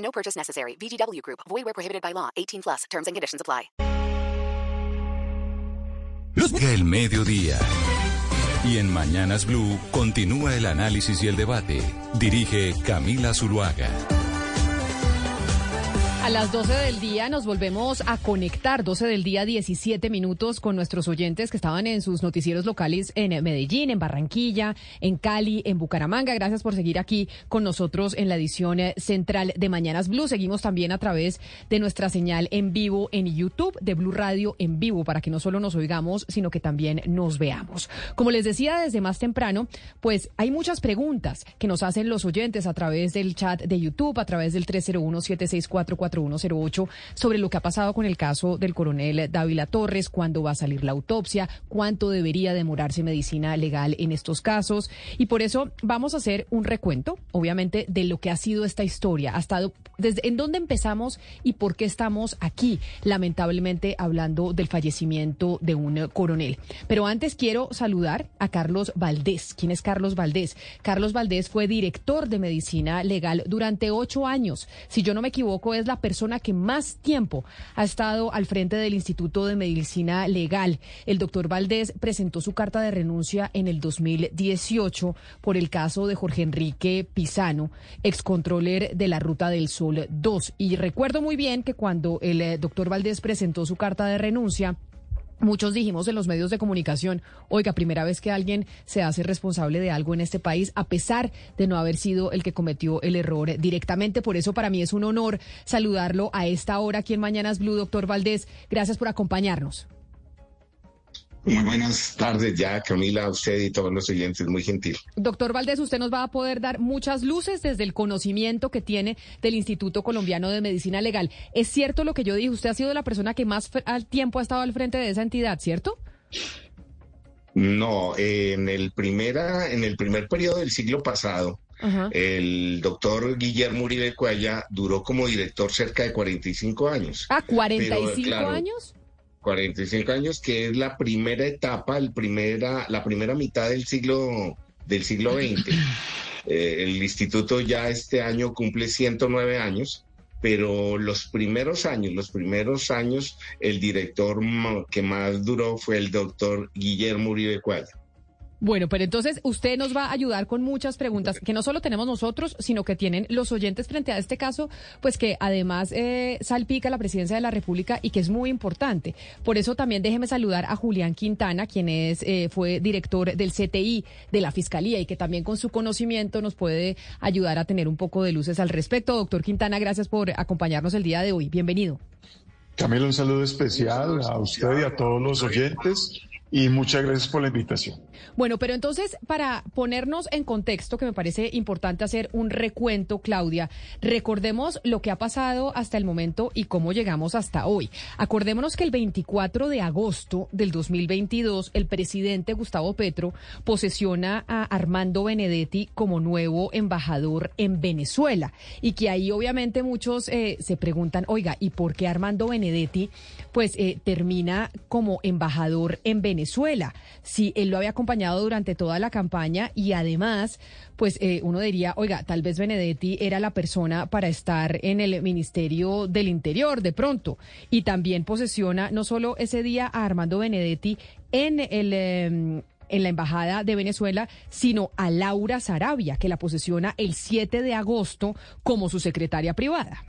No purchase necessary. VGW Group. Void where prohibited by law. 18 plus. Terms and conditions apply. El mediodía. Y en Mañanas Blue continúa el análisis y el debate. Dirige Camila Zuluaga. A las 12 del día nos volvemos a conectar, 12 del día 17 minutos con nuestros oyentes que estaban en sus noticieros locales en Medellín, en Barranquilla, en Cali, en Bucaramanga. Gracias por seguir aquí con nosotros en la edición eh, central de Mañanas Blue. Seguimos también a través de nuestra señal en vivo en YouTube de Blue Radio en vivo para que no solo nos oigamos, sino que también nos veamos. Como les decía desde más temprano, pues hay muchas preguntas que nos hacen los oyentes a través del chat de YouTube, a través del 301 764 4108 sobre lo que ha pasado con el caso del coronel Dávila Torres, cuándo va a salir la autopsia, cuánto debería demorarse medicina legal en estos casos. Y por eso vamos a hacer un recuento, obviamente, de lo que ha sido esta historia, hasta desde en dónde empezamos y por qué estamos aquí, lamentablemente hablando del fallecimiento de un coronel. Pero antes quiero saludar a Carlos Valdés. ¿Quién es Carlos Valdés? Carlos Valdés fue director de medicina legal durante ocho años. Si yo no me equivoco, es la persona que más tiempo ha estado al frente del Instituto de Medicina Legal. El doctor Valdés presentó su carta de renuncia en el 2018 por el caso de Jorge Enrique Pisano, excontroler de la Ruta del Sol 2. Y recuerdo muy bien que cuando el eh, doctor Valdés presentó su carta de renuncia, Muchos dijimos en los medios de comunicación, oiga, primera vez que alguien se hace responsable de algo en este país, a pesar de no haber sido el que cometió el error directamente. Por eso para mí es un honor saludarlo a esta hora aquí en Mañanas Blue, doctor Valdés. Gracias por acompañarnos. Muy buenas tardes ya, Camila, a usted y todos los oyentes, muy gentil. Doctor Valdés, usted nos va a poder dar muchas luces desde el conocimiento que tiene del Instituto Colombiano de Medicina Legal. Es cierto lo que yo dije, usted ha sido la persona que más al tiempo ha estado al frente de esa entidad, ¿cierto? No, en el primera, en el primer periodo del siglo pasado, El doctor Guillermo Uribe Cuaya duró como director cerca de 45 años. Ah, 45 años. 45 años, que es la primera etapa, el primera, la primera mitad del siglo, del siglo XX. Eh, el instituto ya este año cumple 109 años, pero los primeros años, los primeros años, el director que más duró fue el doctor Guillermo Uribe Cuadra. Bueno, pero entonces usted nos va a ayudar con muchas preguntas que no solo tenemos nosotros, sino que tienen los oyentes frente a este caso, pues que además eh, salpica la presidencia de la República y que es muy importante. Por eso también déjeme saludar a Julián Quintana, quien es eh, fue director del CTI de la Fiscalía y que también con su conocimiento nos puede ayudar a tener un poco de luces al respecto. Doctor Quintana, gracias por acompañarnos el día de hoy. Bienvenido. Camilo, un saludo especial a usted y a todos los oyentes y muchas gracias por la invitación. Bueno, pero entonces, para ponernos en contexto, que me parece importante hacer un recuento, Claudia, recordemos lo que ha pasado hasta el momento y cómo llegamos hasta hoy. Acordémonos que el 24 de agosto del 2022, el presidente Gustavo Petro posesiona a Armando Benedetti como nuevo embajador en Venezuela. Y que ahí obviamente muchos eh, se preguntan, oiga, ¿y por qué Armando Benedetti pues eh, termina como embajador en Venezuela? Venezuela. Si él lo había acompañado durante toda la campaña y además, pues eh, uno diría, oiga, tal vez Benedetti era la persona para estar en el Ministerio del Interior de pronto. Y también posesiona no solo ese día a Armando Benedetti en el... Em, en la Embajada de Venezuela, sino a Laura Sarabia, que la posesiona el 7 de agosto como su secretaria privada.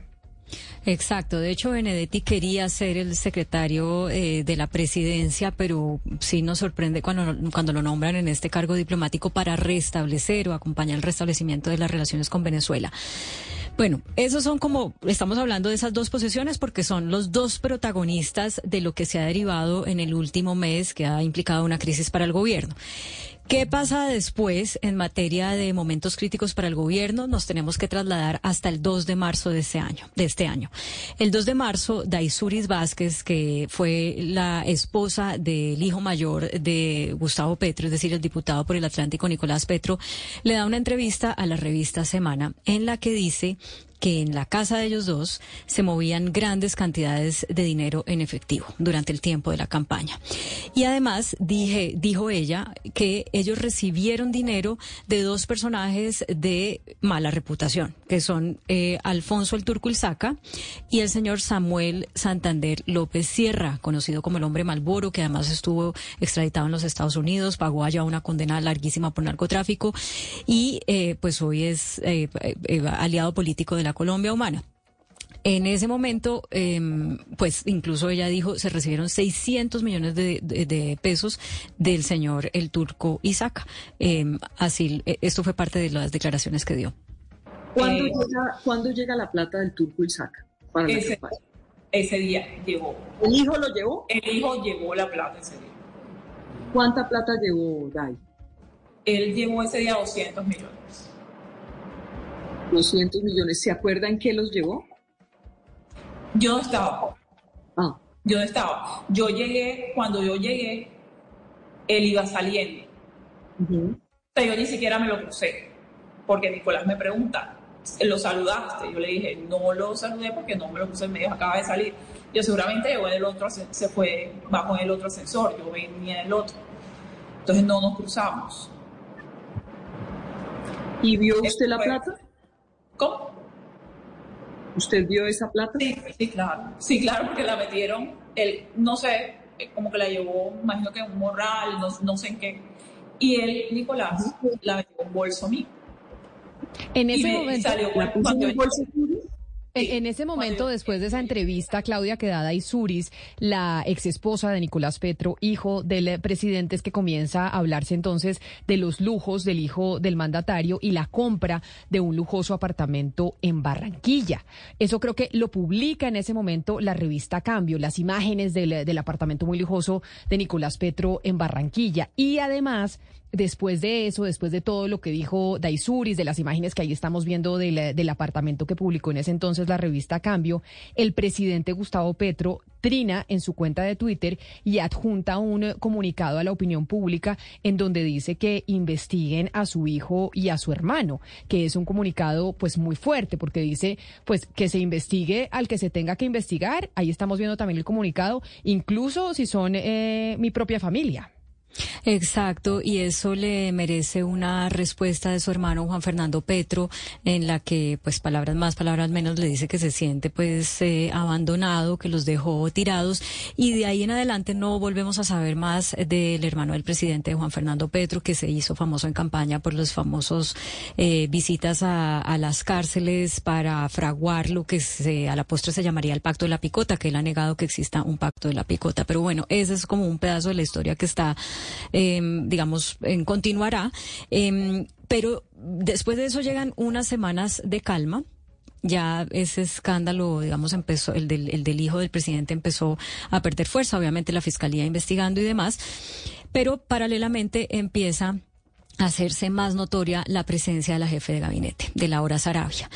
Exacto, de hecho Benedetti quería ser el secretario eh, de la presidencia, pero sí nos sorprende cuando, cuando lo nombran en este cargo diplomático para restablecer o acompañar el restablecimiento de las relaciones con Venezuela. Bueno, esos son como, estamos hablando de esas dos posiciones porque son los dos protagonistas de lo que se ha derivado en el último mes que ha implicado una crisis para el gobierno. ¿Qué pasa después en materia de momentos críticos para el gobierno? Nos tenemos que trasladar hasta el 2 de marzo de este año. De este año. El 2 de marzo, Daisuris Vázquez, que fue la esposa del hijo mayor de Gustavo Petro, es decir, el diputado por el Atlántico Nicolás Petro, le da una entrevista a la revista Semana en la que dice que en la casa de ellos dos se movían grandes cantidades de dinero en efectivo durante el tiempo de la campaña. Y además dije, dijo ella que ellos recibieron dinero de dos personajes de mala reputación, que son eh, Alfonso el Turco Ilzaca y el señor Samuel Santander López Sierra, conocido como el hombre Malboro, que además estuvo extraditado en los Estados Unidos, pagó allá una condena larguísima por narcotráfico y eh, pues hoy es eh, aliado político de la Colombia Humana. En ese momento, em, pues incluso ella dijo, se recibieron 600 millones de, pesos del señor el turco Isaac. Em, así, eh, esto fue parte de las declaraciones que dio. ¿Cuándo, eh, llega, llega, la plata del turco Isaac? Para ese, ese día llegó. ¿El hijo lo llevó? El hijo llevó la plata ese día. ¿Cuánta plata llevó Dai? Él llevó ese día 200 millones. 200 millones. ¿Se acuerdan qué los llevó? Yo no estaba. Ah. Yo no estaba. Yo llegué, cuando yo llegué, él iba saliendo. Pero yo ni siquiera me lo crucé, porque Nicolás me pregunta, ¿lo saludaste? Yo le dije, no lo saludé porque no me lo crucé, me dijo, acaba de salir. Yo seguramente llegó el otro, se fue bajo el otro ascensor, yo venía del otro. Entonces no nos cruzamos. ¿Y vio usted la plata? ¿Cómo? ¿Usted vio esa plata? Sí, sí, claro. Sí, claro, porque la metieron, él, no sé, eh, como que la llevó, imagino que un morral, no, sé en qué. Y él, Nicolás, la metió en un bolso mío. En ese momento. Salió cuando, un bolso en, ese momento, después de esa entrevista, Claudia Quedada y Suris, la ex esposa de Nicolás Petro, hijo del presidente, es que comienza a hablarse entonces de los lujos del hijo del mandatario y la compra de un lujoso apartamento en Barranquilla. Eso creo que lo publica en ese momento la revista Cambio, las imágenes del, del apartamento muy lujoso de Nicolás Petro en Barranquilla. Y además después de eso, después de todo lo que dijo Daisuris, de las imágenes que ahí estamos viendo del, apartamento que publicó en ese entonces la revista Cambio, el presidente Gustavo Petro trina en su cuenta de Twitter y adjunta un comunicado a la opinión pública en donde dice que investiguen a su hijo y a su hermano, que es un comunicado pues muy fuerte porque dice pues que se investigue al que se tenga que investigar. Ahí estamos viendo también el comunicado, incluso si son eh, mi propia familia. Exacto, y eso le merece una respuesta de su hermano Juan Fernando Petro, en la que, pues, palabras más, palabras menos, le dice que se siente, pues, eh, abandonado, que los dejó tirados, y de ahí en adelante no volvemos a saber más del hermano del presidente Juan Fernando Petro, que se hizo famoso en campaña por los famosos eh, visitas a, a, las cárceles para fraguar lo que se, a la postre se llamaría el pacto de la picota, que él ha negado que exista un pacto de la picota. Pero bueno, ese es como un pedazo de la historia que está digamos, en, continuará. Em, pero después de eso llegan unas semanas de calma ya ese escándalo, digamos, empezó, el del, el del hijo del presidente empezó a perder fuerza, obviamente la fiscalía investigando y demás, pero paralelamente empieza hacerse más notoria la presencia de la jefe de gabinete, de Laura Sarabia.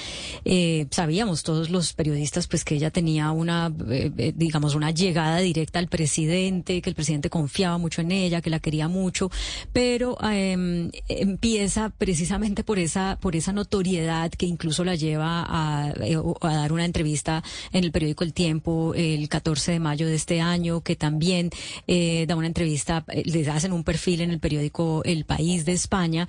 Eh, sabíamos todos los periodistas pues que ella tenía una, eh, eh, digamos, una llegada directa al presidente, que el presidente confiaba mucho en ella, que la quería mucho, pero em, empieza precisamente por esa, por esa notoriedad que incluso la lleva a, a, dar una entrevista en el periódico El Tiempo el 14 de mayo de este año, que también da una entrevista, les hacen un perfil en el periódico El País de España,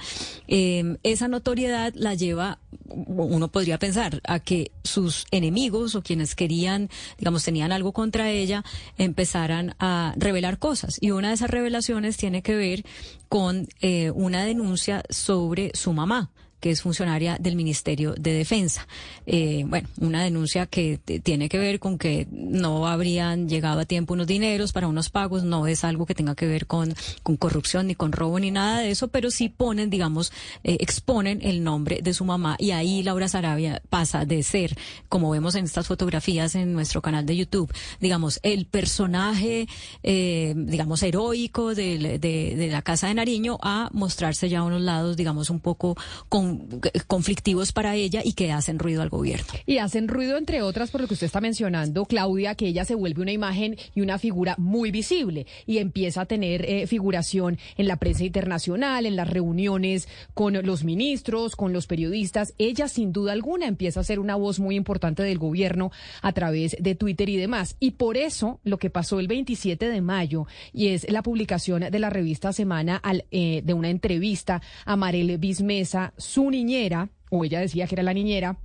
eh, esa notoriedad la lleva, uno podría pensar, a que sus enemigos o quienes querían, digamos, tenían algo contra ella, empezaran a revelar cosas. Y una de esas revelaciones tiene que ver con eh, una denuncia sobre su mamá que es funcionaria del Ministerio de Defensa. Eh, bueno, una denuncia que tiene que ver con que no habrían llegado a tiempo unos dineros para unos pagos, no es algo que tenga que ver con, con corrupción ni con robo ni nada de eso, pero sí ponen, digamos, eh, exponen el nombre de su mamá y ahí Laura Sarabia pasa de ser, como vemos en estas fotografías en nuestro canal de YouTube, digamos, el personaje, eh, digamos, heroico de, de, la Casa de Nariño a mostrarse ya a unos lados, digamos, un poco con, conflictivos para ella y que hacen ruido al gobierno. Y hacen ruido, entre otras, por lo que usted está mencionando, Claudia, que ella se vuelve una imagen y una figura muy visible y empieza a tener eh, figuración en la prensa internacional, en las reuniones con los ministros, con los periodistas. Ella, sin duda alguna, empieza a ser una voz muy importante del gobierno a través de Twitter y demás. Y por eso, lo que pasó el 27 de mayo, y es la publicación de la revista Semana eh, de una entrevista a Marele Bismesa, su niñera, o ella decía que era la niñera,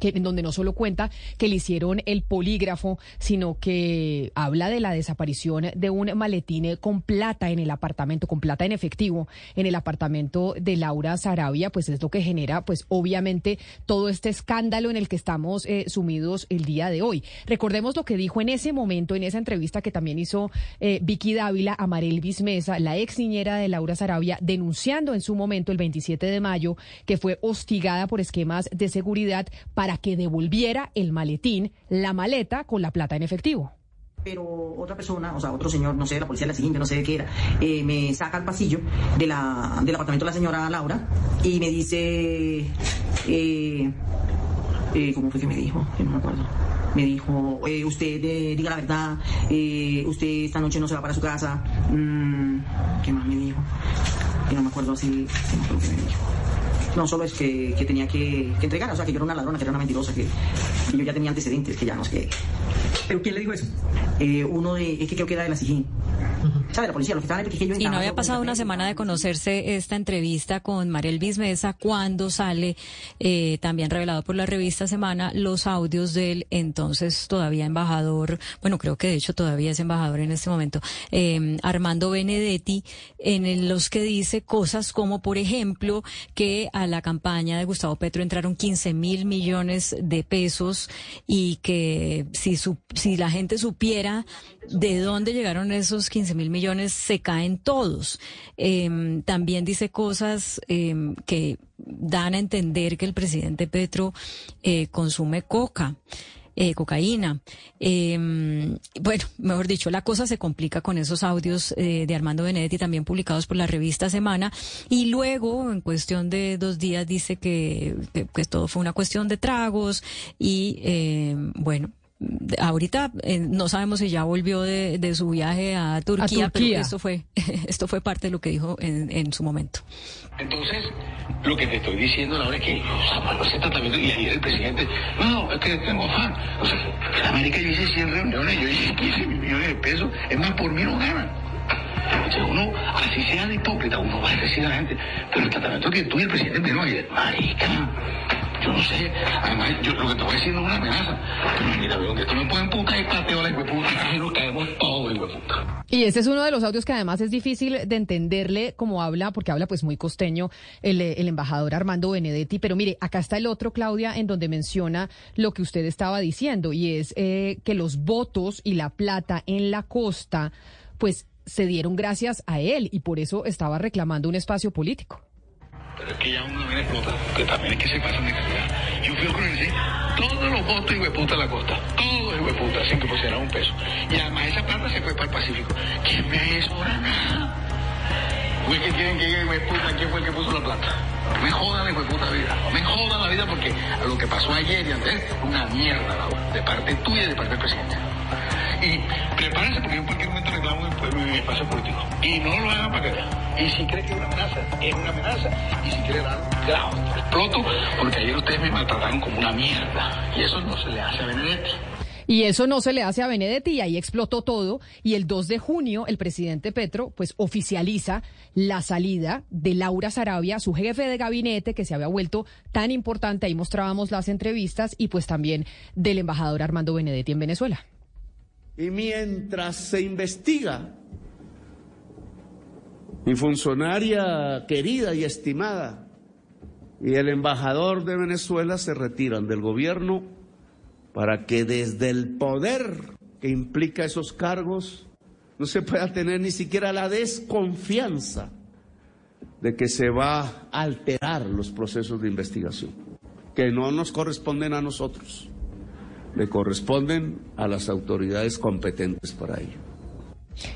que, en donde no solo cuenta que le hicieron el polígrafo, sino que habla de la desaparición de un maletín con plata en el apartamento, con plata en efectivo, en el apartamento de Laura Sarabia, pues es lo que genera, pues obviamente, todo este escándalo en el que estamos eh, sumidos el día de hoy. Recordemos lo que dijo en ese momento, en esa entrevista que también hizo eh, Vicky Dávila a Marel Bismesa, la ex niñera de Laura Sarabia, denunciando en su momento, el 27 de mayo, que fue hostigada por esquemas de seguridad para para que devolviera el maletín, la maleta con la plata en efectivo pero otra persona, o sea, otro señor, no sé, la policía la siguiente, no sé de qué era, eh, me saca al pasillo del apartamento de la señora Laura y me dice, eh, eh, ¿cómo fue que me dijo? no me acuerdo. Me dijo, usted diga la verdad, usted esta noche no se va para su casa. Mm, ¿Qué más me dijo? Que no me acuerdo así, no me acuerdo me dijo no solo es que, tenía que, entregar, o sea, que yo era una ladrona, que era una mentirosa, que, yo ya tenía antecedentes, que ya no sé qué. ¿Pero quién le dijo eso? Eh, uno de, es que creo que era de la SIGIN. ¿Sabe? La policía, los que estaban que yo Y no había pasado una semana de conocerse esta entrevista con Mariel Bismesa cuando sale, eh, también revelado por la revista Semana, los audios del entonces todavía embajador, bueno, creo que de hecho todavía es embajador en este momento, eh, Armando Benedetti, en los que dice cosas como, por ejemplo, que a la campaña de Gustavo Petro entraron 15 mil millones de pesos y que si, si la gente supiera de dónde llegaron esos 15 mil millones, se caen todos. Em, también dice cosas em, que dan a entender que el presidente Petro eh, consume coca. Eh, cocaína. Em, bueno, mejor dicho, la cosa se complica con esos audios eh, de Armando Benedetti también publicados por la revista Semana. Y luego, en cuestión de dos días, dice que, que todo fue una cuestión de tragos y, em, bueno, ahorita eh, no sabemos si ya volvió de, su viaje a Turquía, pero esto fue esto fue parte de lo que dijo en, en su momento. Entonces, lo que te estoy diciendo ahora es que o ese tratamiento y ayer el presidente, no, es que tengo afán. O sea, en América yo hice 100 reuniones, yo hice 15 millones de pesos, es más, por mí no ganan. Entonces uno, así sea de hipócrita, uno va a decir a la gente, pero el tratamiento que tú y el presidente me ayer, marica, yo no sé, además yo lo que te voy a decir es una amenaza. Mira, donde tú me pueden puta y pateo la puta y nos caemos todos. Y ese es uno de los audios que además es difícil de entenderle como habla, porque habla pues muy costeño el, el embajador Armando Benedetti. Pero mire, acá está el otro, Claudia, en donde menciona lo que usted estaba diciendo, y es eh, que los votos y la plata en la costa, pues se dieron gracias a él, y por eso estaba reclamando un espacio político. Pero es que ya uno viene explota, que también es que se pasan de calidad. Yo fui a conocer todos los votos y hueputa a la costa, todos hueputa, sin que pusiera un peso. Y además esa plata se fue para el Pacífico. ¿Quién me hecho ahora nada? Güey, que tienen que ir hueputa, ¿quién fue el que puso la plata? Me jodan la hueputa vida, me jodan la vida porque lo que pasó ayer y antes, una mierda, Laura, de parte tuya y de parte del presidente. Y prepárense porque en cualquier momento reclamo mi espacio político. Y no lo hagan para que vean. Y si cree que es una amenaza, es una amenaza. Y si quiere dar, grado, exploto, porque ayer ustedes me maltrataron como una mierda. Y eso no se le hace a Benedetti. Y eso no se le hace a Benedetti y ahí explotó todo. Y el 2 de junio el presidente Petro pues oficializa la salida de Laura Sarabia, su jefe de gabinete que se había vuelto tan importante. Ahí mostrábamos las entrevistas y pues también del embajador Armando Benedetti en Venezuela. Y mientras se investiga, mi funcionaria querida y estimada, y el embajador de Venezuela se retiran del gobierno para que desde el poder que implica esos cargos no se pueda tener ni siquiera la desconfianza de que se va a alterar los procesos de investigación, que no nos corresponden a nosotros, le corresponden a las autoridades competentes para ello.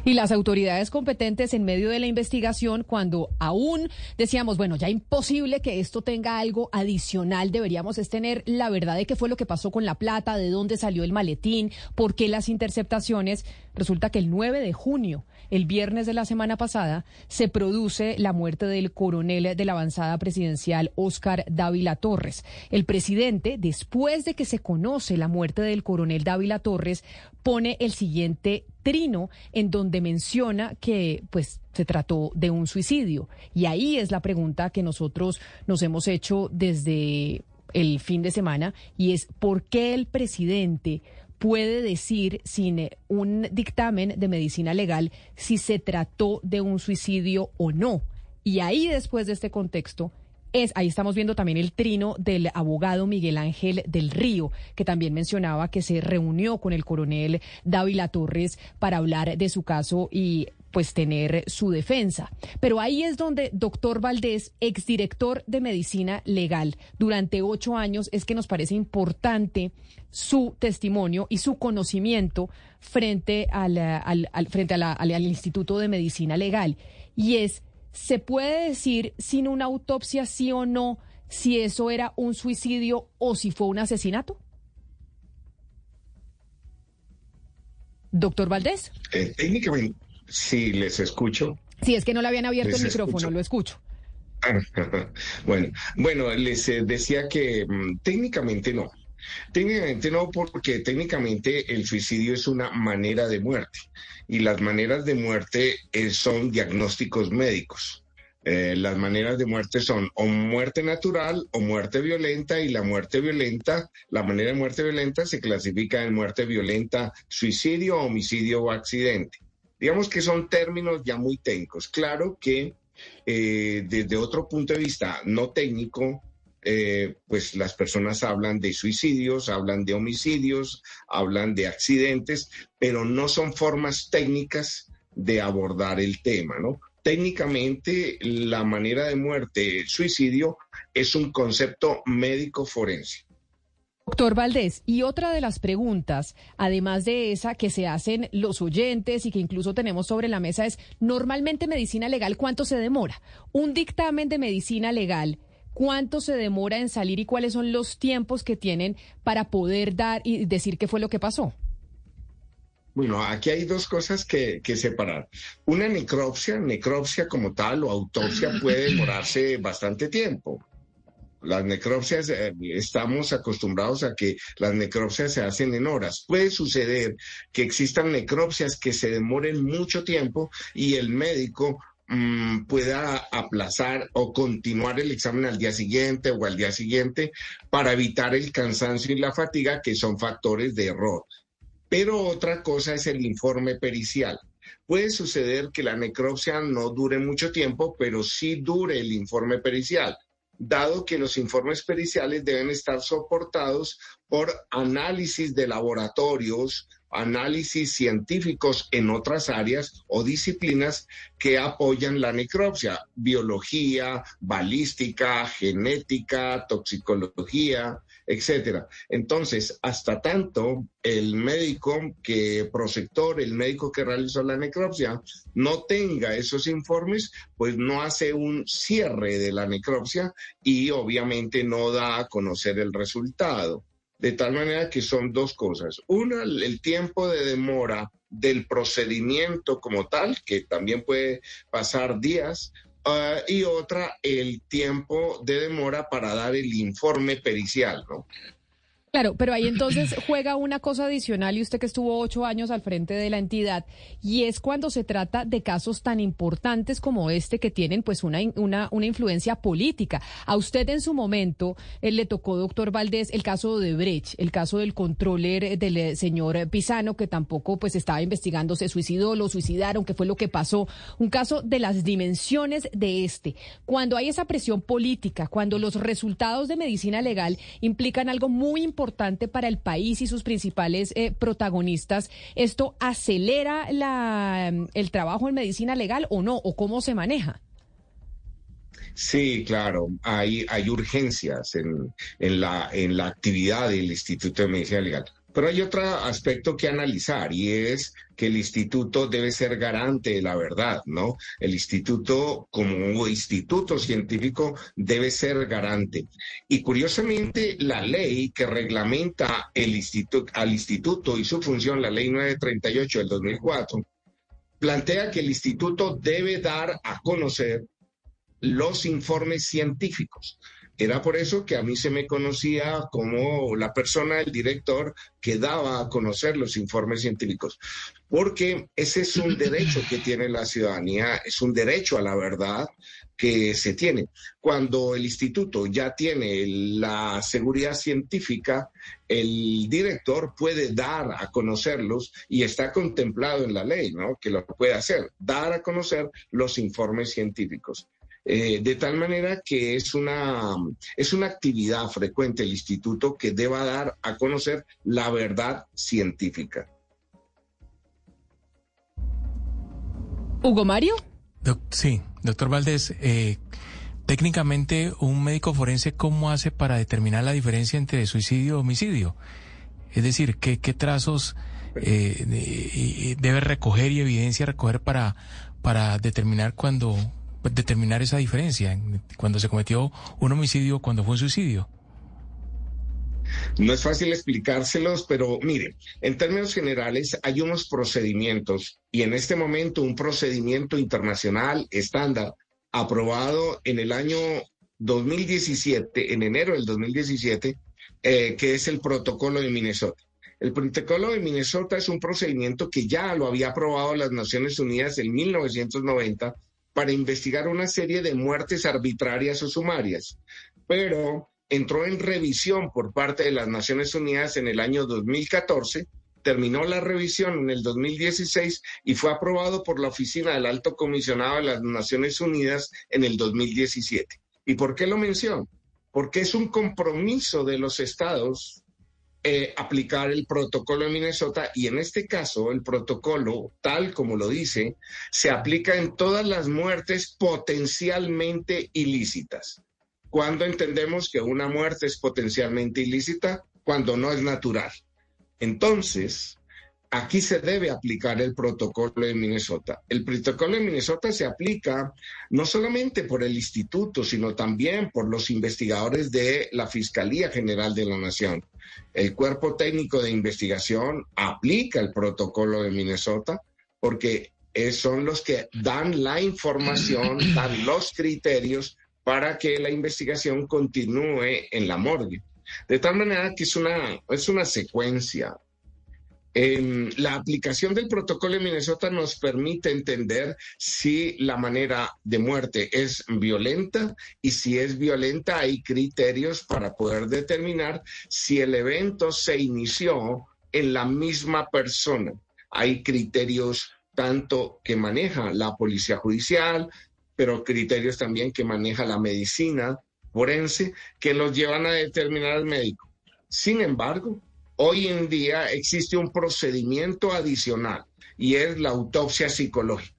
Y las autoridades competentes en medio de la investigación, cuando aún decíamos, bueno, ya imposible que esto tenga algo adicional, deberíamos es tener la verdad de qué fue lo que pasó con la plata, de dónde salió el maletín, por qué las interceptaciones. Resulta que el 9 de junio, el viernes de la semana pasada, se produce la muerte del coronel de la avanzada presidencial, Oscar Dávila Torres. El presidente, después de que se conoce la muerte del coronel Dávila Torres, pone el siguiente trino en donde menciona que pues se trató de un suicidio. Y ahí es la pregunta que nosotros nos hemos hecho desde el fin de semana y es ¿por qué el presidente puede decir sin un dictamen de medicina legal si se trató de un suicidio o no? Y ahí después de este contexto es, ahí estamos viendo también el trino del abogado Miguel Ángel del Río, que también mencionaba que se reunió con el coronel Dávila Torres para hablar de su caso y pues tener su defensa. Pero ahí es donde doctor Valdés, exdirector de medicina legal durante ocho años, es que nos parece importante su testimonio y su conocimiento frente, al, frente al Instituto de Medicina Legal. Y es ¿se puede decir sin una autopsia sí o no si eso era un suicidio o si fue un asesinato? Doctor Valdés. Eh, técnicamente, sí, les escucho. Sí, es que no le habían abierto el micrófono, lo escucho. bueno, bueno, les eh, decía que mm, técnicamente no. Técnicamente no, porque técnicamente el suicidio es una manera de muerte y las maneras de muerte eh, son diagnósticos médicos. Eh, las maneras de muerte son o muerte natural o muerte violenta y la muerte violenta, la manera de muerte violenta se clasifica en muerte violenta, suicidio, homicidio o accidente. Digamos que son términos ya muy técnicos. Claro que eh, desde otro punto de vista no técnico, eh, pues las personas hablan de suicidios, hablan de homicidios, hablan de accidentes, pero no son formas técnicas de abordar el tema, ¿no? Técnicamente, la manera de muerte, el suicidio, es un concepto médico forense. Doctor Valdés, y otra de las preguntas, además de esa que se hacen los oyentes y que incluso tenemos sobre la mesa es, normalmente medicina legal, ¿cuánto se demora? Un dictamen de medicina legal ¿Cuánto se demora en salir y cuáles son los tiempos que tienen para poder dar y decir qué fue lo que pasó? Bueno, aquí hay dos cosas que, separar. Una necropsia, necropsia como tal o autopsia puede demorarse bastante tiempo. Las necropsias, eh, estamos acostumbrados a que las necropsias se hacen en horas. Puede suceder que existan necropsias que se demoren mucho tiempo y el médico Mm, pueda aplazar o continuar el examen al día siguiente o al día siguiente para evitar el cansancio y la fatiga, que son factores de error. Pero otra cosa es el informe pericial. Puede suceder que la necropsia no dure mucho tiempo, pero sí dure el informe pericial dado que los informes periciales deben estar soportados por análisis de laboratorios, análisis científicos en otras áreas o disciplinas que apoyan la necropsia, biología, balística, genética, toxicología, etcétera. Entonces, hasta tanto el médico que prosector, el médico que realizó la necropsia, no tenga esos informes, pues no hace un cierre de la necropsia y obviamente no da a conocer el resultado. De tal manera que son dos cosas. Una, el tiempo de demora del procedimiento como tal, que también puede pasar días, y otra, el tiempo de demora para dar el informe pericial, ¿no? Claro, pero ahí entonces juega una cosa adicional y usted que estuvo ocho años al frente de la entidad y es cuando se trata de casos tan importantes como este que tienen pues una, una, una influencia política. A usted en su momento eh, le tocó, doctor Valdés, el caso de Brecht, el caso del controller del eh, señor Pisano que tampoco pues estaba investigando, se suicidó, lo suicidaron, qué fue lo que pasó. Un caso de las dimensiones de este. Cuando hay esa presión política, cuando los resultados de medicina legal implican algo muy importante, importante para el país y sus principales eh, protagonistas, ¿esto acelera el trabajo en medicina legal o no? ¿O cómo se maneja? Sí, claro, hay, hay urgencias en, en, la, en la actividad del Instituto de Medicina Legal. Pero hay otro aspecto que analizar y es que el instituto debe ser garante de la verdad, ¿no? El instituto, como instituto científico, debe ser garante. Y curiosamente, la ley que reglamenta el instituto, al instituto y su función, la ley 938 del 2004, plantea que el instituto debe dar a conocer los informes científicos. Era por eso que a mí se me conocía como la persona, el director, que daba a conocer los informes científicos, porque ese es un derecho que tiene la ciudadanía, es un derecho a la verdad que se tiene. Cuando el instituto ya tiene la seguridad científica, el director puede dar a conocerlos y está contemplado en la ley, ¿no? Que lo puede hacer, dar a conocer los informes científicos. Eh, de tal manera que es una, es una actividad frecuente el instituto que deba dar a conocer la verdad científica. Hugo Mario. sí, doctor Valdés, eh, técnicamente un médico forense, ¿cómo hace para determinar la diferencia entre suicidio y homicidio? Es decir, ¿qué, trazos eh, debe recoger y evidencia recoger para, para determinar cuando, determinar esa diferencia cuando se cometió un homicidio, cuando fue un suicidio? No es fácil explicárselos, pero mire, en términos generales hay unos procedimientos y en este momento un procedimiento internacional estándar aprobado en el año 2017, en enero del 2017, eh, que es el protocolo de Minnesota. El protocolo de Minnesota es un procedimiento que ya lo había aprobado las Naciones Unidas en 1990 para investigar una serie de muertes arbitrarias o sumarias, pero entró en revisión por parte de las Naciones Unidas en el año 2014, terminó la revisión en el 2016 y fue aprobado por la Oficina del Alto Comisionado de las Naciones Unidas en el 2017. ¿Y por qué lo menciono? Porque es un compromiso de los estados eh, aplicar el protocolo de Minnesota y en este caso el protocolo, tal como lo dice, se aplica en todas las muertes potencialmente ilícitas. Cuando entendemos que una muerte es potencialmente ilícita? Cuando no es natural. Entonces, aquí se debe aplicar el protocolo de Minnesota. El protocolo de Minnesota se aplica no solamente por el instituto, sino también por los investigadores de la Fiscalía General de la Nación. El cuerpo técnico de investigación aplica el protocolo de Minnesota porque son los que dan la información, dan los criterios para que la investigación continúe en la morgue. De tal manera que es una, es una secuencia la aplicación del protocolo de Minnesota nos permite entender si la manera de muerte es violenta y si es violenta hay criterios para poder determinar si el evento se inició en la misma persona. Hay criterios tanto que maneja la policía judicial, pero criterios también que maneja la medicina forense que los llevan a determinar al médico. Sin embargo, Hoy en día existe un procedimiento adicional y es la autopsia psicológica.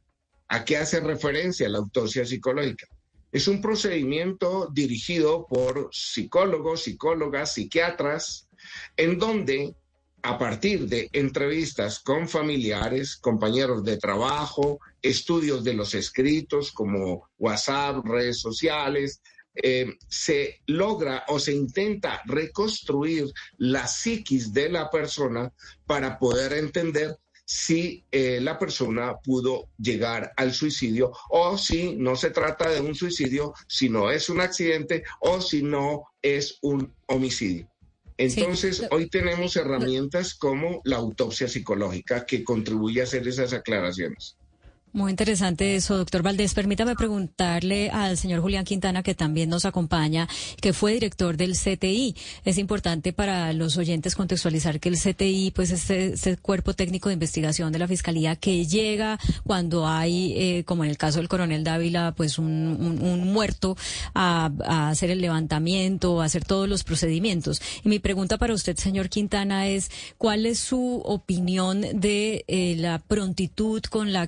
¿A qué hace referencia la autopsia psicológica? Es un procedimiento dirigido por psicólogos, psicólogas, psiquiatras, en donde a partir de entrevistas con familiares, compañeros de trabajo, estudios de los escritos como WhatsApp, redes sociales, eh, se logra o se intenta reconstruir la psiquis de la persona para poder entender si eh, la persona pudo llegar al suicidio o si no se trata de un suicidio, si no es un accidente o si no es un homicidio. Entonces, hoy tenemos herramientas como la autopsia psicológica que contribuye a hacer esas aclaraciones. Muy interesante eso, doctor Valdés. Permítame preguntarle al señor Julián Quintana, que también nos acompaña, que fue director del CTI. Es importante para los oyentes contextualizar que el CTI, pues, es este cuerpo técnico de investigación de la Fiscalía que llega cuando hay, eh, como en el caso del coronel Dávila, pues, un, muerto a, hacer el levantamiento, a hacer todos los procedimientos. Y mi pregunta para usted, señor Quintana, es, ¿cuál es su opinión de eh, la prontitud con la...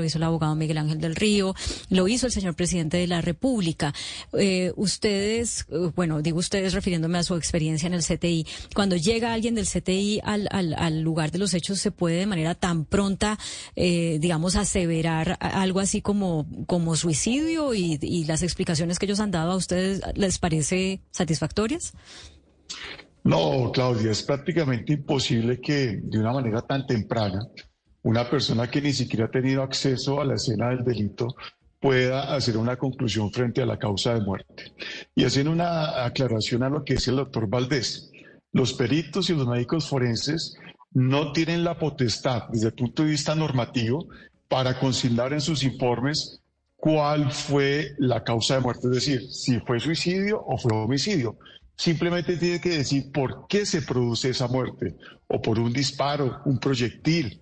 lo hizo el abogado Miguel Ángel del Río, lo hizo el señor presidente de la República. Eh, ustedes, eh, bueno, digo ustedes refiriéndome a su experiencia en el CTI, cuando llega alguien del CTI al, al, lugar de los hechos, ¿se puede de manera tan pronta, eh, digamos, aseverar algo así como, como suicidio y, y las explicaciones que ellos han dado a ustedes les parece satisfactorias? No, Claudia, es prácticamente imposible que de una manera tan temprana una persona que ni siquiera ha tenido acceso a la escena del delito pueda hacer una conclusión frente a la causa de muerte. Y haciendo una aclaración a lo que dice el doctor Valdés, los peritos y los médicos forenses no tienen la potestad desde el punto de vista normativo para consignar en sus informes cuál fue la causa de muerte, es decir, si fue suicidio o fue homicidio. Simplemente tiene que decir por qué se produce esa muerte, o por un disparo, un proyectil,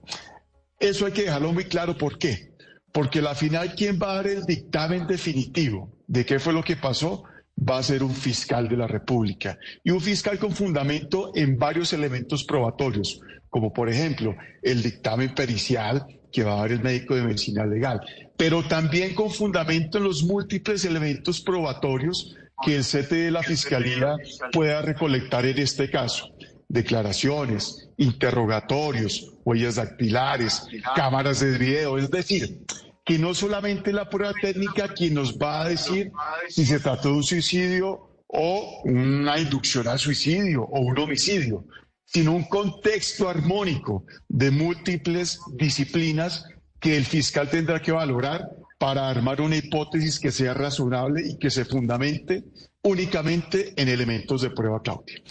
eso hay que dejarlo muy claro. ¿Por qué? Porque la final, quien va a dar el dictamen definitivo de qué fue lo que pasó, va a ser un fiscal de la República. Y un fiscal con fundamento en varios elementos probatorios, como por ejemplo el dictamen pericial que va a dar el médico de medicina legal, pero también con fundamento en los múltiples elementos probatorios que el CT de la Fiscalía pueda recolectar en este caso declaraciones, interrogatorios, huellas dactilares, cámaras de video, es decir, que no solamente la prueba técnica quien nos va a decir si se trató de un suicidio o una inducción al suicidio o un homicidio, sino un contexto armónico de múltiples disciplinas que el fiscal tendrá que valorar para armar una hipótesis que sea razonable y que se fundamente únicamente en elementos de prueba, Claudia.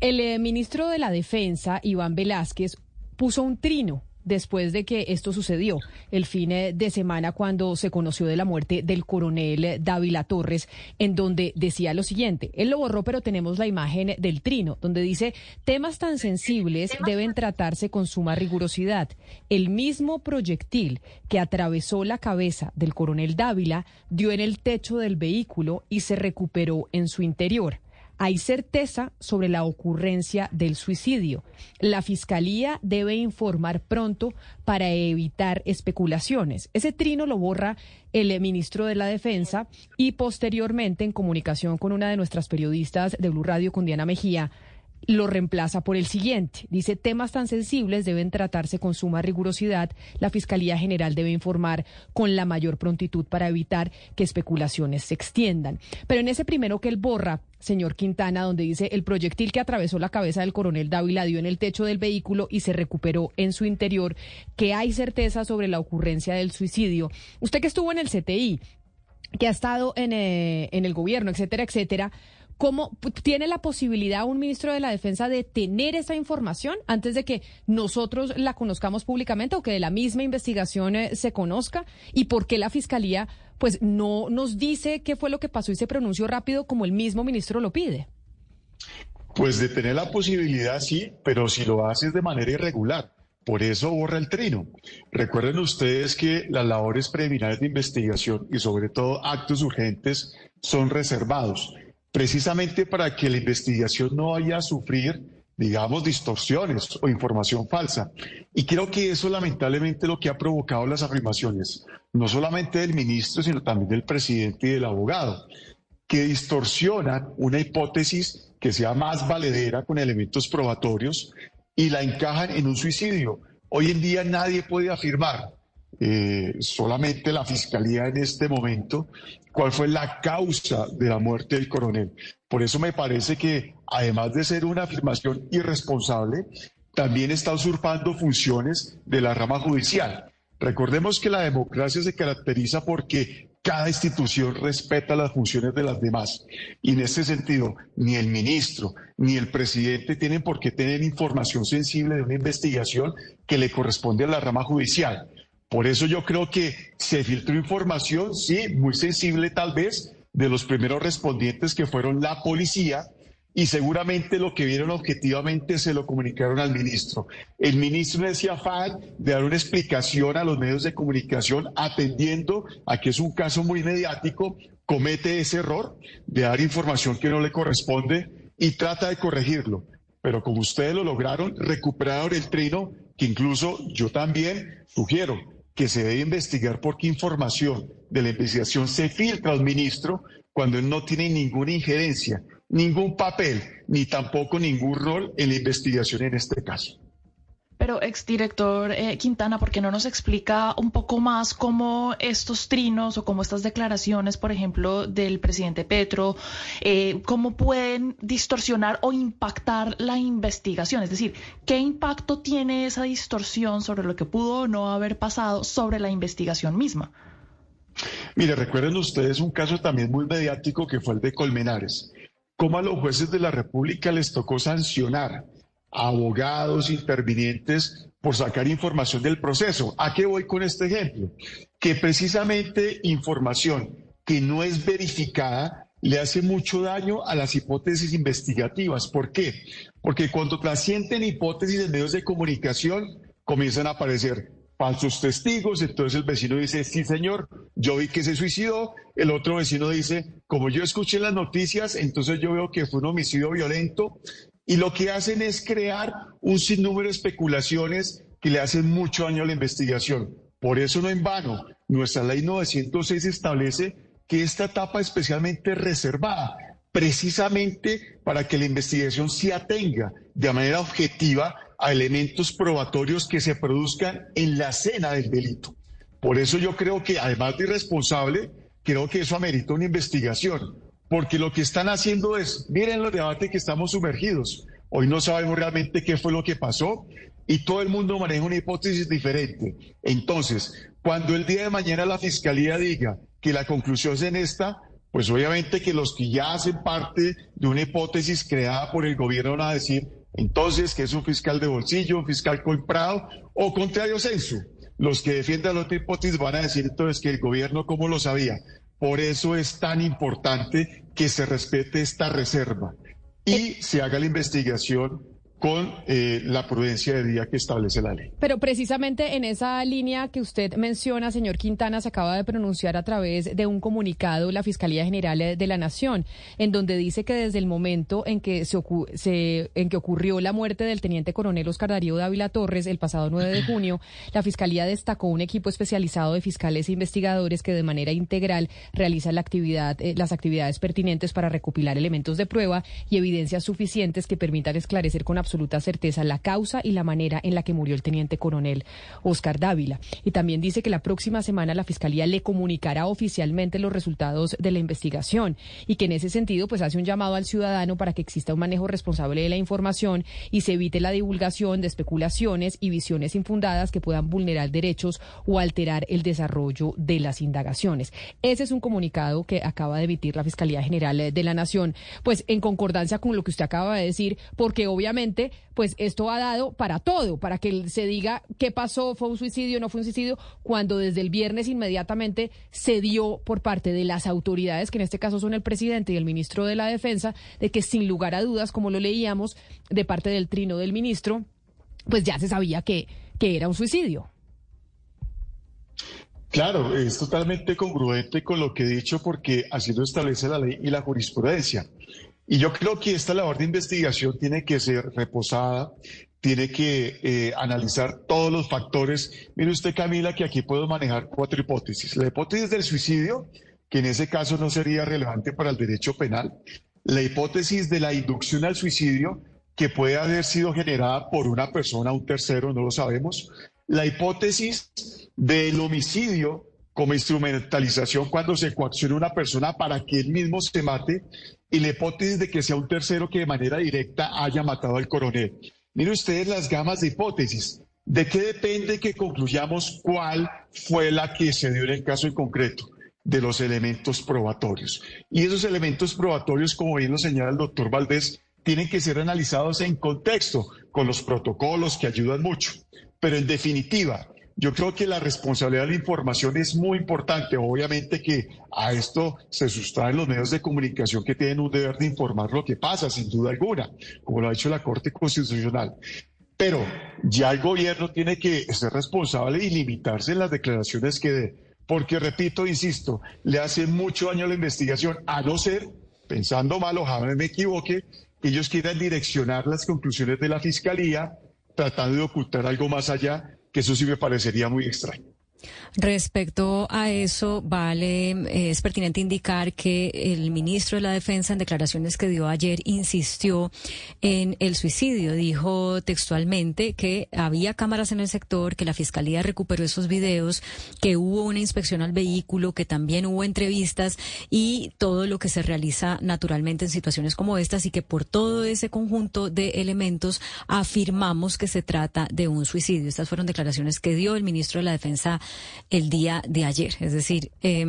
El eh, ministro de la Defensa, Iván Velázquez, puso un trino después de que esto sucedió el fin eh, de semana cuando se conoció de la muerte del coronel Dávila Torres, en donde decía lo siguiente, él lo borró, pero tenemos la imagen del trino, donde dice, temas tan sensibles deben tratarse con suma rigurosidad. El mismo proyectil que atravesó la cabeza del coronel Dávila dio en el techo del vehículo y se recuperó en su interior hay certeza sobre la ocurrencia del suicidio. La Fiscalía debe informar pronto para evitar especulaciones. Ese trino lo borra el ministro de la Defensa y posteriormente, en comunicación con una de nuestras periodistas de Blue Radio, con Diana Mejía, lo reemplaza por el siguiente. Dice, temas tan sensibles deben tratarse con suma rigurosidad. La Fiscalía General debe informar con la mayor prontitud para evitar que especulaciones se extiendan. Pero en ese primero que él borra, señor Quintana, donde dice, el proyectil que atravesó la cabeza del coronel Dávila dio en el techo del vehículo y se recuperó en su interior, que hay certeza sobre la ocurrencia del suicidio. Usted que estuvo en el CTI, que ha estado en, eh, en el gobierno, etcétera, etcétera, ¿Cómo tiene la posibilidad un ministro de la Defensa de tener esa información antes de que nosotros la conozcamos públicamente o que de la misma investigación eh, se conozca? ¿Y por qué la Fiscalía pues no nos dice qué fue lo que pasó y se pronunció rápido como el mismo ministro lo pide? Pues de tener la posibilidad sí, pero si lo haces de manera irregular. Por eso borra el trino. Recuerden ustedes que las labores preliminares de investigación y sobre todo actos urgentes son reservados precisamente para que la investigación no vaya a sufrir digamos, distorsiones o información falsa. Y creo que eso lamentablemente lo que ha provocado las afirmaciones, no solamente del ministro, sino también del presidente y del abogado, que distorsionan una hipótesis que sea más valedera con elementos probatorios y la encajan en un suicidio. Hoy en día nadie puede afirmar, eh, solamente la fiscalía en este momento, cuál fue la causa de la muerte del coronel. Por eso me parece que, además de ser una afirmación irresponsable, también está usurpando funciones de la rama judicial. Recordemos que la democracia se caracteriza porque cada institución respeta las funciones de las demás. Y en ese sentido, ni el ministro ni el presidente tienen por qué tener información sensible de una investigación que le corresponde a la rama judicial. Por eso yo creo que se filtró información, sí, muy sensible tal vez, de los primeros respondientes que fueron la policía y seguramente lo que vieron objetivamente se lo comunicaron al ministro. El ministro decía afán de dar una explicación a los medios de comunicación atendiendo a que es un caso muy mediático, comete ese error de dar información que no le corresponde y trata de corregirlo. Pero como ustedes lo lograron, recuperaron el trino, que incluso yo también sugiero que se debe investigar por qué información de la investigación se filtra al ministro cuando él no tiene ninguna injerencia, ningún papel, ni tampoco ningún rol en la investigación en este caso. Pero, exdirector eh, Quintana, ¿por qué no nos explica un poco más cómo estos trinos o cómo estas declaraciones, por ejemplo, del presidente Petro, eh, cómo pueden distorsionar o impactar la investigación? Es decir, ¿qué impacto tiene esa distorsión sobre lo que pudo o no haber pasado sobre la investigación misma? Mire, recuerden ustedes un caso también muy mediático que fue el de Colmenares. Cómo a los jueces de la República les tocó sancionar abogados intervinientes por sacar información del proceso. ¿A qué voy con este ejemplo? Que precisamente información que no es verificada le hace mucho daño a las hipótesis investigativas. ¿Por qué? Porque cuando trascienden hipótesis en medios de comunicación, comienzan a aparecer falsos testigos, entonces el vecino dice, sí señor, yo vi que se suicidó, el otro vecino dice, como yo escuché las noticias, entonces yo veo que fue un homicidio violento, y lo que hacen es crear un sinnúmero de especulaciones que le hacen mucho daño a la investigación. Por eso no en vano, nuestra ley 906 establece que esta etapa es especialmente reservada, precisamente para que la investigación se atenga de manera objetiva a elementos probatorios que se produzcan en la escena del delito. Por eso yo creo que, además de irresponsable, creo que eso amerita una investigación porque lo que están haciendo es, miren los debates que estamos sumergidos. Hoy no sabemos realmente qué fue lo que pasó y todo el mundo maneja una hipótesis diferente. Entonces, cuando el día de mañana la fiscalía diga que la conclusión es en esta, pues obviamente que los que ya hacen parte de una hipótesis creada por el gobierno van a decir entonces que es un fiscal de bolsillo, un fiscal comprado o contrario censo. Los que defiendan la otra hipótesis van a decir entonces que el gobierno, ¿cómo lo sabía? Por eso es tan importante que se respete esta reserva y se haga la investigación con eh, la prudencia de día que establece la ley. Pero precisamente en esa línea que usted menciona, señor Quintana, se acaba de pronunciar a través de un comunicado la Fiscalía General de la Nación, en donde dice que desde el momento en que, se, en que ocurrió la muerte del teniente coronel Oscar Darío Dávila Torres el pasado 9 de junio, la Fiscalía destacó un equipo especializado de fiscales e investigadores que de manera integral realiza la actividad, eh, las actividades pertinentes para recopilar elementos de prueba y evidencias suficientes que permitan esclarecer con absoluta certeza la causa y la manera en la que murió el teniente coronel Oscar Dávila. Y también dice que la próxima semana la Fiscalía le comunicará oficialmente los resultados de la investigación y que en ese sentido pues hace un llamado al ciudadano para que exista un manejo responsable de la información y se evite la divulgación de especulaciones y visiones infundadas que puedan vulnerar derechos o alterar el desarrollo de las indagaciones. Ese es un comunicado que acaba de emitir la Fiscalía General de la Nación, pues en concordancia con lo que usted acaba de decir, porque obviamente pues esto ha dado para todo, para que se diga qué pasó, fue un suicidio, no fue un suicidio, cuando desde el viernes inmediatamente se dio por parte de las autoridades, que en este caso son el presidente y el ministro de la Defensa, de que sin lugar a dudas, como lo leíamos de parte del trino del ministro, pues ya se sabía que, que era un suicidio. Claro, es totalmente congruente con lo que he dicho porque así lo establece la ley y la jurisprudencia. Y yo creo que esta labor de investigación tiene que ser reposada, tiene que eh, analizar todos los factores. Mire usted, Camila, que aquí puedo manejar cuatro hipótesis. La hipótesis del suicidio, que en ese caso no sería relevante para el derecho penal. La hipótesis de la inducción al suicidio, que puede haber sido generada por una persona, un tercero, no lo sabemos. La hipótesis del homicidio como instrumentalización cuando se coacciona una persona para que él mismo se mate y la hipótesis de que sea un tercero que de manera directa haya matado al coronel. Miren ustedes las gamas de hipótesis. ¿De qué depende que concluyamos cuál fue la que se dio en el caso en concreto? De los elementos probatorios. Y esos elementos probatorios, como bien lo señala el doctor Valdés, tienen que ser analizados en contexto, con los protocolos que ayudan mucho. Pero en definitiva, yo creo que la responsabilidad de la información es muy importante. Obviamente que a esto se sustraen los medios de comunicación que tienen un deber de informar lo que pasa, sin duda alguna, como lo ha dicho la Corte Constitucional. Pero ya el gobierno tiene que ser responsable y limitarse en las declaraciones que dé. Porque, repito, insisto, le hace mucho daño a la investigación, a no ser, pensando mal, ojalá me equivoque, que ellos quieran direccionar las conclusiones de la Fiscalía tratando de ocultar algo más allá que eso sí me parecería muy extraño. Respecto a eso, vale, eh, es pertinente indicar que el ministro de la Defensa, en declaraciones que dio ayer, insistió en el suicidio. Dijo textualmente que había cámaras en el sector, que la fiscalía recuperó esos videos, que hubo una inspección al vehículo, que también hubo entrevistas y todo lo que se realiza naturalmente en situaciones como estas y que por todo ese conjunto de elementos afirmamos que se trata de un suicidio. Estas fueron declaraciones que dio el ministro de la Defensa el día de ayer. Es decir, eh,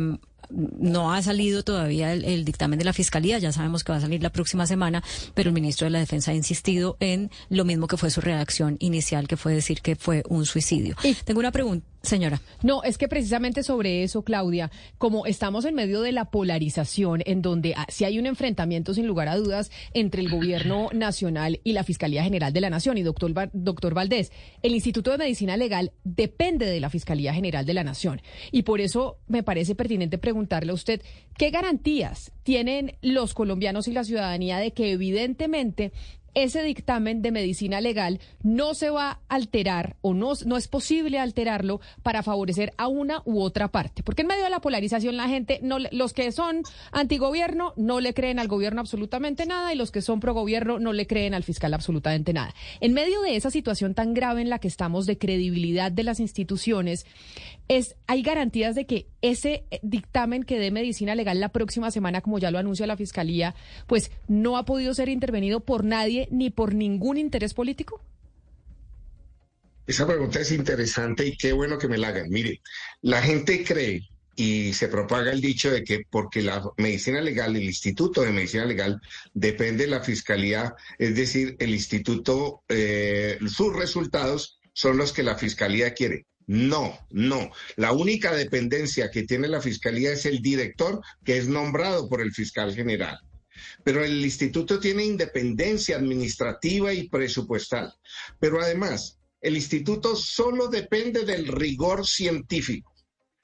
no ha salido todavía el, dictamen de la Fiscalía, ya sabemos que va a salir la próxima semana, pero el ministro de la Defensa ha insistido en lo mismo que fue su redacción inicial, que fue decir que fue un suicidio. Tengo una pregunta. Señora. No, es que precisamente sobre eso, Claudia, como estamos en medio de la polarización, en donde ah, si hay un enfrentamiento sin lugar a dudas entre el gobierno nacional y la Fiscalía General de la Nación, y doctor, doctor Valdés, el Instituto de Medicina Legal depende de la Fiscalía General de la Nación. Y por eso me parece pertinente preguntarle a usted, ¿qué garantías tienen los colombianos y la ciudadanía de que evidentemente ese dictamen de medicina legal no se va a alterar o no, no es posible alterarlo para favorecer a una u otra parte. Porque en medio de la polarización la gente, no, los que son antigobierno no le creen al gobierno absolutamente nada y los que son pro gobierno no le creen al fiscal absolutamente nada. En medio de esa situación tan grave en la que estamos de credibilidad de las instituciones, es, hay garantías de que ese eh, dictamen que dé medicina legal la próxima semana, como ya lo anuncia la Fiscalía, pues no ha podido ser intervenido por nadie ni por ningún interés político? Esa pregunta es interesante y qué bueno que me la hagan. Mire, la gente cree y se propaga el dicho de que porque la medicina legal, el Instituto de Medicina Legal depende de la Fiscalía, es decir, el Instituto, eh, sus resultados son los que la Fiscalía quiere. No, no. La única dependencia que tiene la Fiscalía es el director que es nombrado por el fiscal general. Pero el instituto tiene independencia administrativa y presupuestal. Pero además, el instituto solo depende del rigor científico.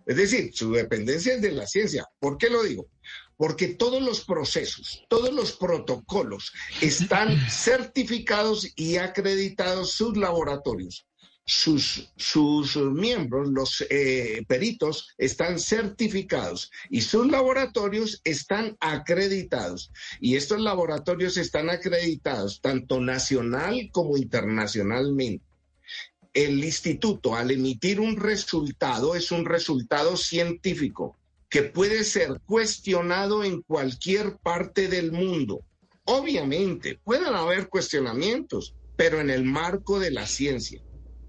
Es decir, su dependencia es de la ciencia. ¿Por qué lo digo? Porque todos los procesos, todos los protocolos están certificados y acreditados sus laboratorios sus, sus miembros, los eh, peritos, están certificados y sus laboratorios están acreditados. Y estos laboratorios están acreditados tanto nacional como internacionalmente. El instituto, al emitir un resultado, es un resultado científico que puede ser cuestionado en cualquier parte del mundo. Obviamente, pueden haber cuestionamientos, pero en el marco de la ciencia.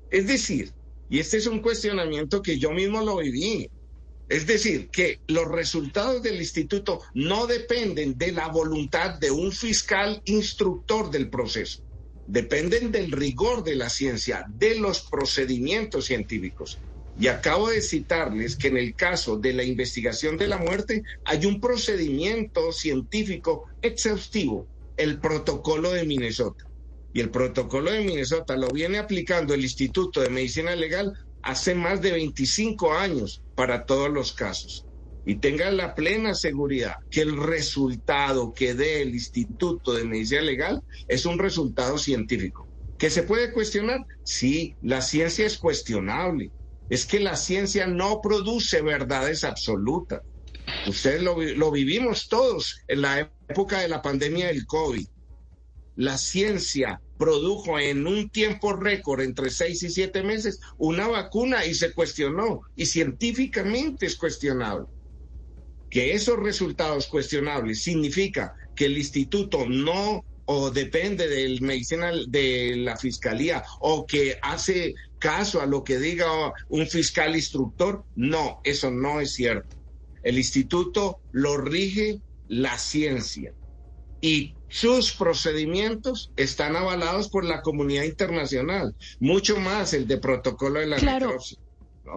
Es decir, y este es un cuestionamiento que yo mismo lo viví, es decir, que los resultados del instituto no dependen de la voluntad de un fiscal instructor del proceso, dependen del rigor de la ciencia, de los procedimientos científicos. Y acabo de citarles que en el caso de la investigación de la muerte hay un procedimiento científico exhaustivo, el protocolo de Minnesota. Y el protocolo de Minnesota lo viene aplicando el Instituto de Medicina Legal hace más de 25 años para todos los casos. y tenga la plena seguridad que el resultado que dé el Instituto de Medicina Legal es un resultado científico. ¿Que se puede cuestionar? Sí, la ciencia es cuestionable. Es que la ciencia no produce verdades absolutas. Ustedes lo, lo vivimos todos en la época de la pandemia del COVID. La ciencia produjo en un tiempo récord, entre seis y siete meses, una vacuna y se cuestionó. Y científicamente es cuestionable que esos resultados cuestionables significa que el instituto no o depende del medicinal de la fiscalía o que hace caso a lo que diga un fiscal instructor, no, eso no es cierto. El instituto lo rige la ciencia y sus procedimientos están avalados por la comunidad internacional, mucho más el de protocolo de la claro.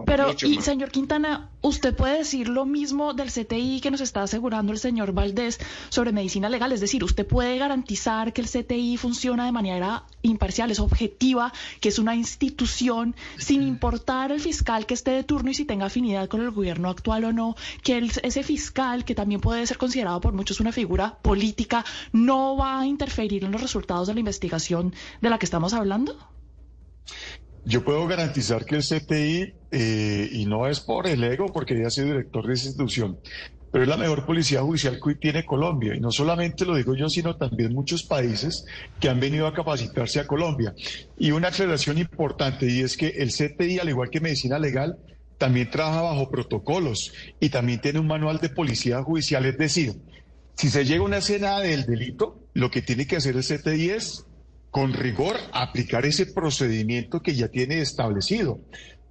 Pero, y señor Quintana, ¿usted puede decir lo mismo del CTI que nos está asegurando el señor Valdés sobre medicina legal? Es decir, ¿usted puede garantizar que el CTI funciona de manera imparcial, es objetiva, que es una institución sin importar el fiscal que esté de turno y si tenga afinidad con el gobierno actual o no, que ese fiscal, que también puede ser considerado por muchos una figura política, no va a interferir en los resultados de la investigación de la que estamos hablando? Yo puedo garantizar que el CTI, eh, y no es por el ego, porque ya soy director de esa institución, pero es la mejor policía judicial que hoy tiene Colombia. Y no solamente lo digo yo, sino también muchos países que han venido a capacitarse a Colombia. Y una aclaración importante, y es que el CTI, al igual que medicina legal, también trabaja bajo protocolos y también tiene un manual de policía judicial. Es decir, si se llega a una escena del delito, lo que tiene que hacer el CTI es con rigor aplicar ese procedimiento que ya tiene establecido.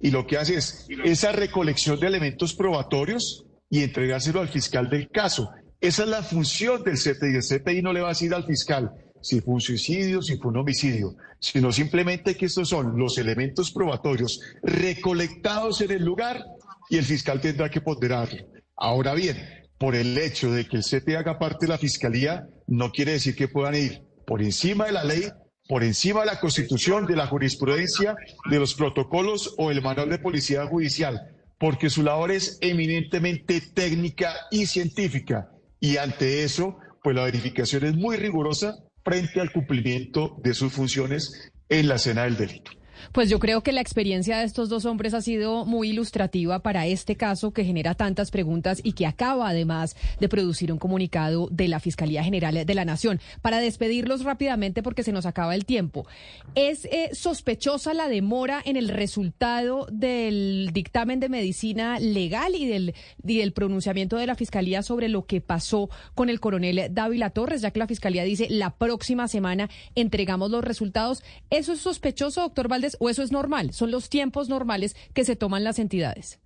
Y lo que hace es esa recolección de elementos probatorios y entregárselo al fiscal del caso. Esa es la función del CTI. El CTI no le va a decir al fiscal si fue un suicidio, si fue un homicidio, sino simplemente que estos son los elementos probatorios recolectados en el lugar y el fiscal tendrá que ponderarlo. Ahora bien, por el hecho de que el CTI haga parte de la fiscalía, no quiere decir que puedan ir por encima de la ley por encima de la Constitución, de la jurisprudencia, de los protocolos o el manual de policía judicial, porque su labor es eminentemente técnica y científica. Y ante eso, pues la verificación es muy rigurosa frente al cumplimiento de sus funciones en la escena del delito. Pues yo creo que la experiencia de estos dos hombres ha sido muy ilustrativa para este caso que genera tantas preguntas y que acaba además de producir un comunicado de la Fiscalía General de la Nación. Para despedirlos rápidamente porque se nos acaba el tiempo. ¿Es eh, sospechosa la demora en el resultado del dictamen de medicina legal y del, y del pronunciamiento de la Fiscalía sobre lo que pasó con el coronel Dávila Torres, ya que la Fiscalía dice la próxima semana entregamos los resultados? ¿Eso es sospechoso, doctor Valdés? O eso es normal? ¿Son los tiempos normales que se toman las entidades?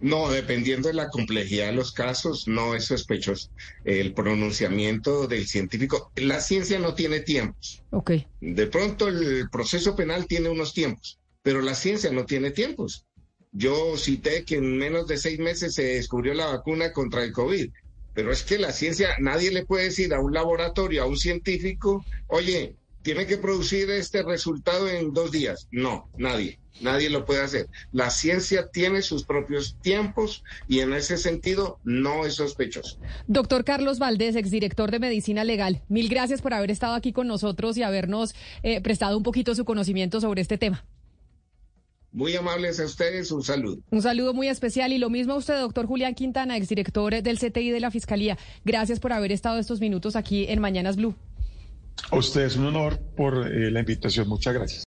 No, dependiendo de la complejidad de los casos, no es sospechoso. El pronunciamiento del científico, la ciencia no tiene tiempos. Ok. De pronto el proceso penal tiene unos tiempos, pero la ciencia no tiene tiempos. Yo cité que en menos de seis meses se descubrió la vacuna contra el COVID, pero es que la ciencia, nadie le puede decir a un laboratorio, a un científico, oye, tiene que producir este resultado en dos días. No, nadie, nadie lo puede hacer. La ciencia tiene sus propios tiempos y en ese sentido no es sospechoso. Doctor Carlos Valdés, exdirector de Medicina Legal, mil gracias por haber estado aquí con nosotros y habernos eh, prestado un poquito su conocimiento sobre este tema. Muy amables a ustedes, un saludo. Un saludo muy especial y lo mismo a usted, doctor Julián Quintana, exdirector del CTI de la Fiscalía. Gracias por haber estado estos minutos aquí en Mañanas Blue. A ustedes un honor por eh, la invitación. Muchas gracias.